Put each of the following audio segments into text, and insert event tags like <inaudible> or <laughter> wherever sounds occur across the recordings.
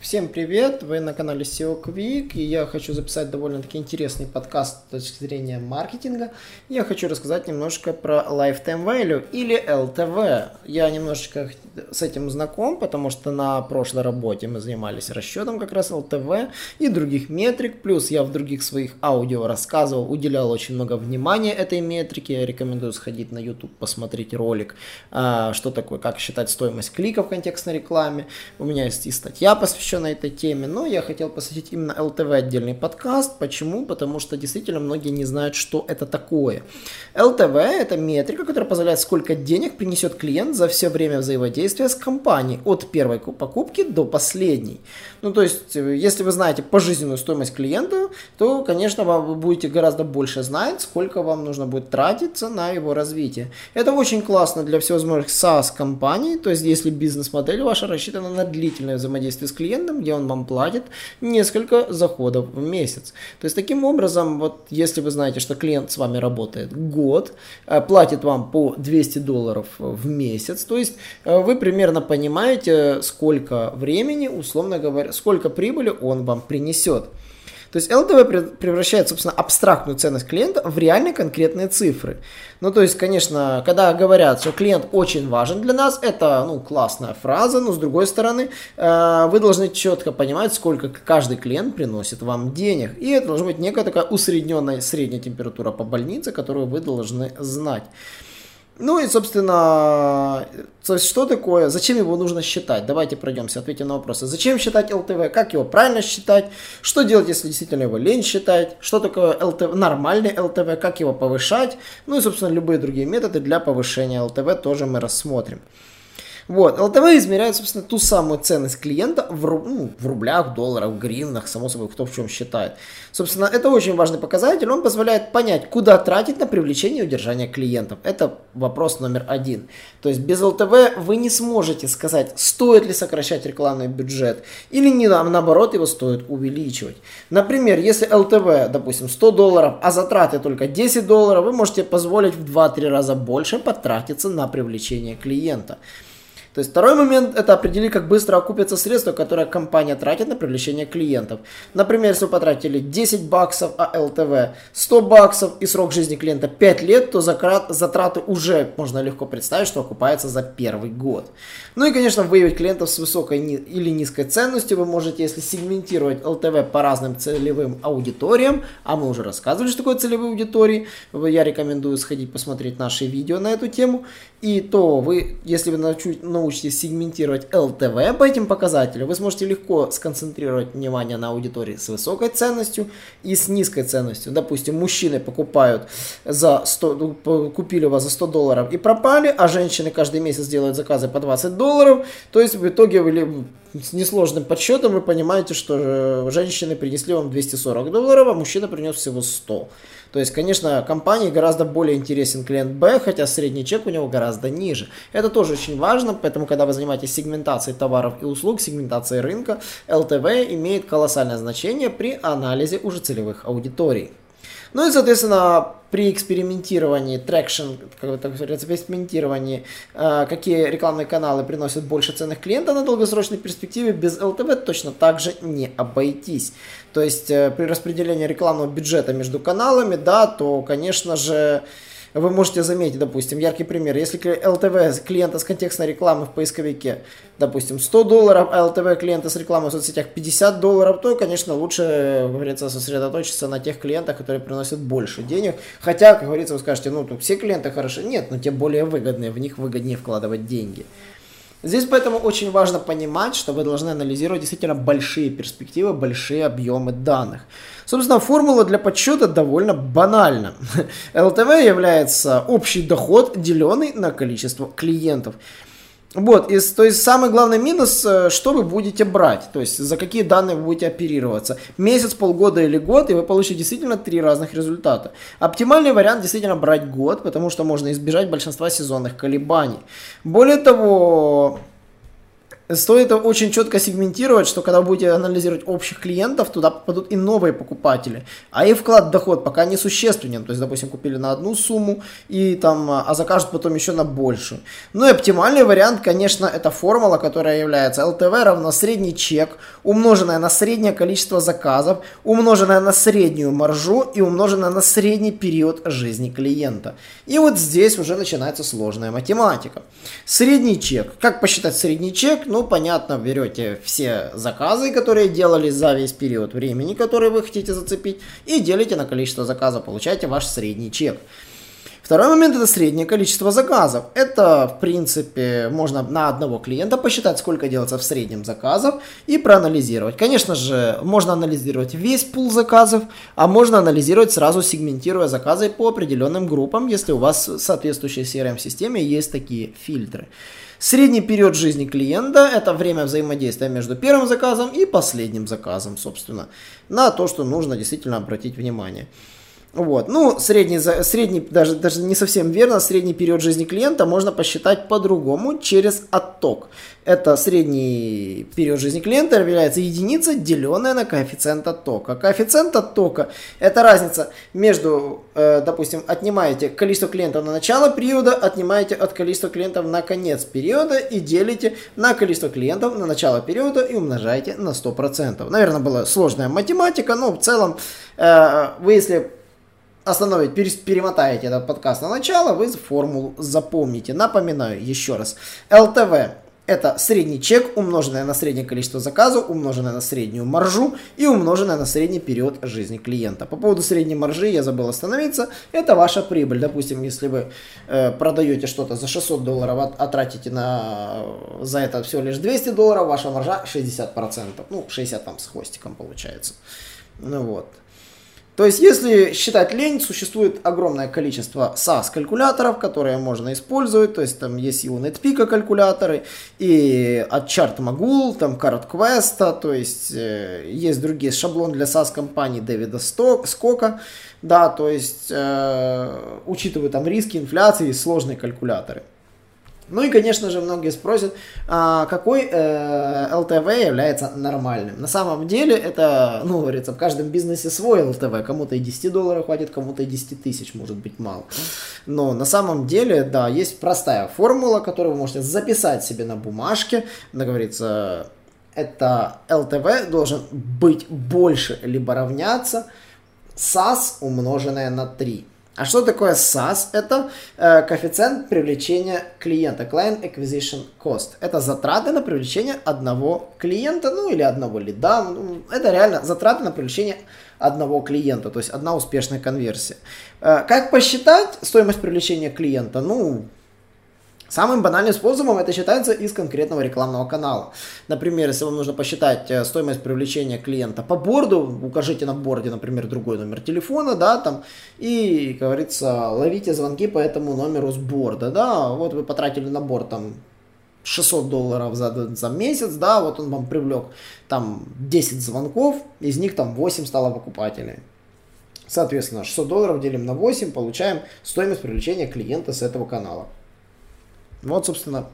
Всем привет! Вы на канале SEO Quick, и я хочу записать довольно-таки интересный подкаст с точки зрения маркетинга. Я хочу рассказать немножко про Lifetime Value или LTV. Я немножечко с этим знаком, потому что на прошлой работе мы занимались расчетом как раз LTV и других метрик, плюс я в других своих аудио рассказывал, уделял очень много внимания этой метрике. Я рекомендую сходить на YouTube, посмотреть ролик, а, что такое, как считать стоимость кликов в контекстной рекламе. У меня есть и статья, посвященная на этой теме, но я хотел посвятить именно ЛТВ отдельный подкаст. Почему? Потому что действительно многие не знают, что это такое. ЛТВ – это метрика, которая позволяет, сколько денег принесет клиент за все время взаимодействия с компанией, от первой покупки до последней. Ну, то есть, если вы знаете пожизненную стоимость клиента, то, конечно, вы будете гораздо больше знать, сколько вам нужно будет тратиться на его развитие. Это очень классно для всевозможных SaaS-компаний, то есть, если бизнес-модель ваша рассчитана на длительное взаимодействие с клиентом, клиентом, где он вам платит несколько заходов в месяц. То есть таким образом, вот если вы знаете, что клиент с вами работает год, э, платит вам по 200 долларов в месяц, то есть э, вы примерно понимаете, сколько времени, условно говоря, сколько прибыли он вам принесет. То есть LTV превращает, собственно, абстрактную ценность клиента в реальные конкретные цифры. Ну, то есть, конечно, когда говорят, что клиент очень важен для нас, это, ну, классная фраза, но с другой стороны, э, вы должны четко понимать, сколько каждый клиент приносит вам денег. И это должна быть некая такая усредненная средняя температура по больнице, которую вы должны знать. Ну и, собственно, то есть что такое, зачем его нужно считать? Давайте пройдемся, ответим на вопросы. Зачем считать ЛТВ? Как его правильно считать? Что делать, если действительно его лень считать? Что такое ЛТВ, нормальный ЛТВ? Как его повышать? Ну и, собственно, любые другие методы для повышения ЛТВ тоже мы рассмотрим. Вот, ЛТВ измеряет, собственно, ту самую ценность клиента в, ну, в рублях, долларах, гривнах, само собой, кто в чем считает. Собственно, это очень важный показатель, он позволяет понять, куда тратить на привлечение и удержание клиентов. Это вопрос номер один. То есть без ЛТВ вы не сможете сказать, стоит ли сокращать рекламный бюджет или не, наоборот его стоит увеличивать. Например, если ЛТВ, допустим, 100 долларов, а затраты только 10 долларов, вы можете позволить в 2-3 раза больше потратиться на привлечение клиента. То есть второй момент это определить, как быстро окупятся средства, которые компания тратит на привлечение клиентов. Например, если вы потратили 10 баксов, а ЛТВ 100 баксов и срок жизни клиента 5 лет, то затраты уже можно легко представить, что окупается за первый год. Ну и, конечно, выявить клиентов с высокой или низкой ценностью вы можете, если сегментировать ЛТВ по разным целевым аудиториям, а мы уже рассказывали, что такое целевые аудитории, я рекомендую сходить посмотреть наши видео на эту тему, и то вы, если вы научитесь сегментировать ЛТВ по этим показателям, вы сможете легко сконцентрировать внимание на аудитории с высокой ценностью и с низкой ценностью. Допустим, мужчины покупают за 100, ну, купили у вас за 100 долларов и пропали, а женщины каждый месяц делают заказы по 20 долларов. То есть в итоге вы с несложным подсчетом вы понимаете, что э, женщины принесли вам 240 долларов, а мужчина принес всего 100. То есть, конечно, компании гораздо более интересен клиент Б, хотя средний чек у него гораздо ниже. Это тоже очень важно, поэтому, когда вы занимаетесь сегментацией товаров и услуг, сегментацией рынка, ЛТВ имеет колоссальное значение при анализе уже целевых аудиторий. Ну и, соответственно, при экспериментировании, traction, как так говорится, при экспериментировании, э, какие рекламные каналы приносят больше ценных клиентов на долгосрочной перспективе, без ЛТВ точно так же не обойтись. То есть э, при распределении рекламного бюджета между каналами, да, то, конечно же, вы можете заметить, допустим, яркий пример, если ЛТВ клиента с контекстной рекламы в поисковике, допустим, 100 долларов, а ЛТВ клиента с рекламой в соцсетях 50 долларов, то, конечно, лучше, как говорится, сосредоточиться на тех клиентах, которые приносят больше денег. Хотя, как говорится, вы скажете, ну, тут все клиенты хороши. Нет, но те более выгодные, в них выгоднее вкладывать деньги. Здесь поэтому очень важно понимать, что вы должны анализировать действительно большие перспективы, большие объемы данных. Собственно, формула для подсчета довольно банальна. <laughs> ЛТВ является общий доход, деленный на количество клиентов. Вот, и, то есть самый главный минус, э, что вы будете брать, то есть за какие данные вы будете оперироваться. Месяц, полгода или год, и вы получите действительно три разных результата. Оптимальный вариант действительно брать год, потому что можно избежать большинства сезонных колебаний. Более того, Стоит очень четко сегментировать, что когда вы будете анализировать общих клиентов, туда попадут и новые покупатели. А их вклад в доход пока не существенен. То есть, допустим, купили на одну сумму, и там, а закажут потом еще на большую. Ну и оптимальный вариант, конечно, это формула, которая является LTV равно средний чек, умноженное на среднее количество заказов, умноженное на среднюю маржу и умноженное на средний период жизни клиента. И вот здесь уже начинается сложная математика. Средний чек. Как посчитать средний чек? Ну, ну, понятно, берете все заказы, которые делали за весь период времени, который вы хотите зацепить, и делите на количество заказов, получаете ваш средний чек. Второй момент это среднее количество заказов. Это, в принципе, можно на одного клиента посчитать, сколько делается в среднем заказов и проанализировать. Конечно же, можно анализировать весь пул заказов, а можно анализировать сразу сегментируя заказы по определенным группам, если у вас в соответствующей CRM-системе есть такие фильтры. Средний период жизни клиента – это время взаимодействия между первым заказом и последним заказом, собственно, на то, что нужно действительно обратить внимание. Вот. Ну, средний, средний даже, даже не совсем верно, средний период жизни клиента можно посчитать по-другому через отток. Это средний период жизни клиента является единица, деленная на коэффициент оттока. Коэффициент оттока – это разница между, э, допустим, отнимаете количество клиентов на начало периода, отнимаете от количества клиентов на конец периода и делите на количество клиентов на начало периода и умножаете на 100%. Наверное, была сложная математика, но в целом э, вы если остановить, перемотаете этот подкаст на начало, вы формулу запомните. Напоминаю еще раз. ЛТВ это средний чек, умноженное на среднее количество заказов, умноженное на среднюю маржу и умноженное на средний период жизни клиента. По поводу средней маржи я забыл остановиться. Это ваша прибыль. Допустим, если вы э, продаете что-то за 600 долларов, а тратите на, за это всего лишь 200 долларов, ваша маржа 60%. Ну, 60 там с хвостиком получается. Ну вот. То есть, если считать лень, существует огромное количество SAS-калькуляторов, которые можно использовать. То есть, там есть и у NetPeak калькуляторы, и от ChartMogul, там CardQuest, то есть, э, есть другие шаблоны для SAS-компаний Дэвида Скока. Да, то есть, э, учитывая там риски инфляции сложные калькуляторы. Ну и, конечно же, многие спросят, а какой э, LTV является нормальным. На самом деле, это, ну, говорится, в каждом бизнесе свой LTV. Кому-то и 10 долларов хватит, кому-то и 10 тысяч может быть мало. Но на самом деле, да, есть простая формула, которую вы можете записать себе на бумажке. Она говорится, это LTV должен быть больше либо равняться SAS умноженное на 3. А что такое SAS? Это э, коэффициент привлечения клиента, Client Acquisition Cost. Это затраты на привлечение одного клиента, ну или одного лида. Ну, это реально затраты на привлечение одного клиента, то есть одна успешная конверсия. Э, как посчитать стоимость привлечения клиента? Ну, Самым банальным способом это считается из конкретного рекламного канала. Например, если вам нужно посчитать э, стоимость привлечения клиента по борду, укажите на борде, например, другой номер телефона, да, там, и, как говорится, ловите звонки по этому номеру с борда, да, вот вы потратили на борд там 600 долларов за, за месяц, да, вот он вам привлек там 10 звонков, из них там 8 стало покупателей. Соответственно, 600 долларов делим на 8, получаем стоимость привлечения клиента с этого канала. Вот, собственно,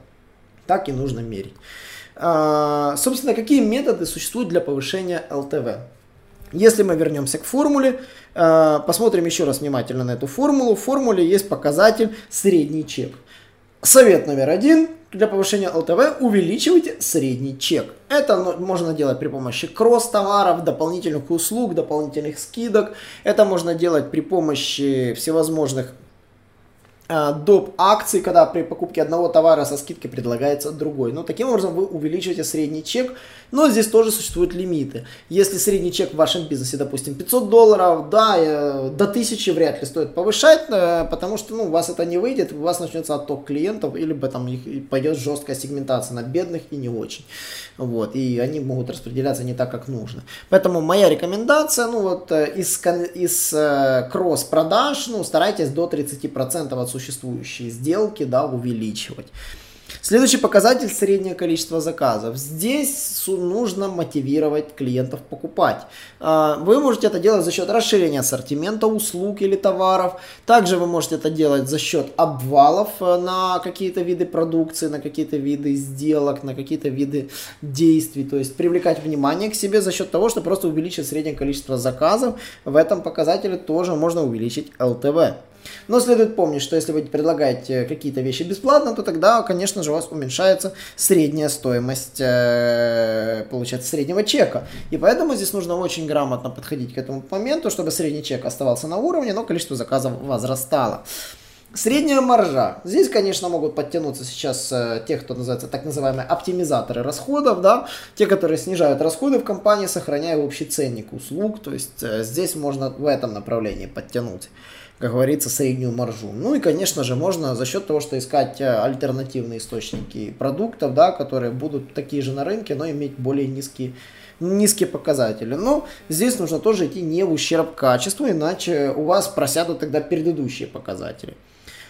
так и нужно мерить. А, собственно, какие методы существуют для повышения ЛТВ? Если мы вернемся к формуле, а, посмотрим еще раз внимательно на эту формулу. В формуле есть показатель средний чек. Совет номер один для повышения ЛТВ увеличивайте средний чек. Это можно делать при помощи кросс-товаров, дополнительных услуг, дополнительных скидок. Это можно делать при помощи всевозможных доп. акций, когда при покупке одного товара со скидкой предлагается другой. Но таким образом вы увеличиваете средний чек, но здесь тоже существуют лимиты. Если средний чек в вашем бизнесе, допустим, 500 долларов, да, э, до 1000 вряд ли стоит повышать, э, потому что ну, у вас это не выйдет, у вас начнется отток клиентов, или там пойдет жесткая сегментация на бедных и не очень. Вот, и они могут распределяться не так, как нужно. Поэтому моя рекомендация, ну вот из, из кросс-продаж, ну старайтесь до 30% от существующей сделки, да, увеличивать. Следующий показатель – среднее количество заказов. Здесь нужно мотивировать клиентов покупать. А, вы можете это делать за счет расширения ассортимента услуг или товаров. Также вы можете это делать за счет обвалов э, на какие-то виды продукции, на какие-то виды сделок, на какие-то виды действий. То есть привлекать внимание к себе за счет того, что просто увеличить среднее количество заказов. В этом показателе тоже можно увеличить LTV. Но следует помнить, что если вы предлагаете какие-то вещи бесплатно, то тогда, конечно же, у вас уменьшается средняя стоимость, э, получается, среднего чека. И поэтому здесь нужно очень грамотно подходить к этому моменту, чтобы средний чек оставался на уровне, но количество заказов возрастало. Средняя маржа. Здесь, конечно, могут подтянуться сейчас э, те, кто называется так называемые оптимизаторы расходов, да, те, которые снижают расходы в компании, сохраняя общий ценник услуг. То есть э, здесь можно в этом направлении подтянуть как говорится, среднюю маржу. Ну и, конечно же, можно за счет того, что искать э, альтернативные источники продуктов, да, которые будут такие же на рынке, но иметь более низкие низкие показатели. Но здесь нужно тоже идти не в ущерб качеству, иначе у вас просядут тогда предыдущие показатели.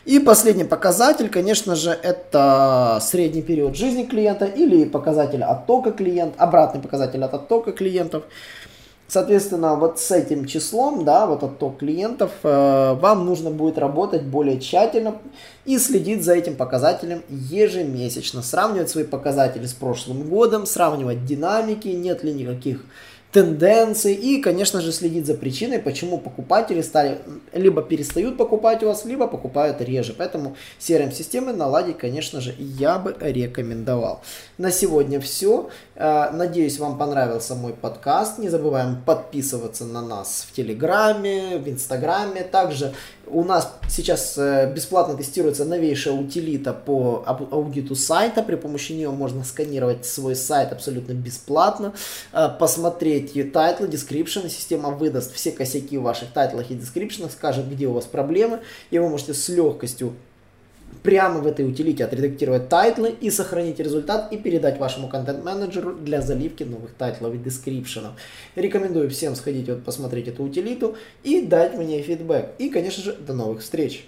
И последний показатель, конечно же, это средний период жизни клиента или показатель оттока клиента, обратный показатель от оттока клиентов. Соответственно, вот с этим числом, да, вот отток клиентов, э, вам нужно будет работать более тщательно и следить за этим показателем ежемесячно. Сравнивать свои показатели с прошлым годом, сравнивать динамики, нет ли никаких тенденций и, конечно же, следить за причиной, почему покупатели стали либо перестают покупать у вас, либо покупают реже. Поэтому CRM-системы наладить, конечно же, я бы рекомендовал. На сегодня все. Э, надеюсь, вам понравился мой подкаст. Не забываем подписываться на нас в Телеграме, в Инстаграме. Также у нас сейчас э, бесплатно тестируется новейшая утилита по аудиту сайта. При помощи нее можно сканировать свой сайт абсолютно бесплатно, э, посмотреть title ы, description. Система выдаст все косяки в ваших title ах и description, скажет, где у вас проблемы, и вы можете с легкостью прямо в этой утилите отредактировать title ы и сохранить результат и передать вашему контент-менеджеру для заливки новых title ов и description ов. Рекомендую всем сходить вот посмотреть эту утилиту и дать мне фидбэк. И, конечно же, до новых встреч!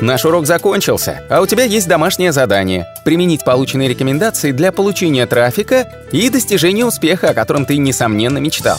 Наш урок закончился, а у тебя есть домашнее задание – применить полученные рекомендации для получения трафика и достижения успеха, о котором ты, несомненно, мечтал.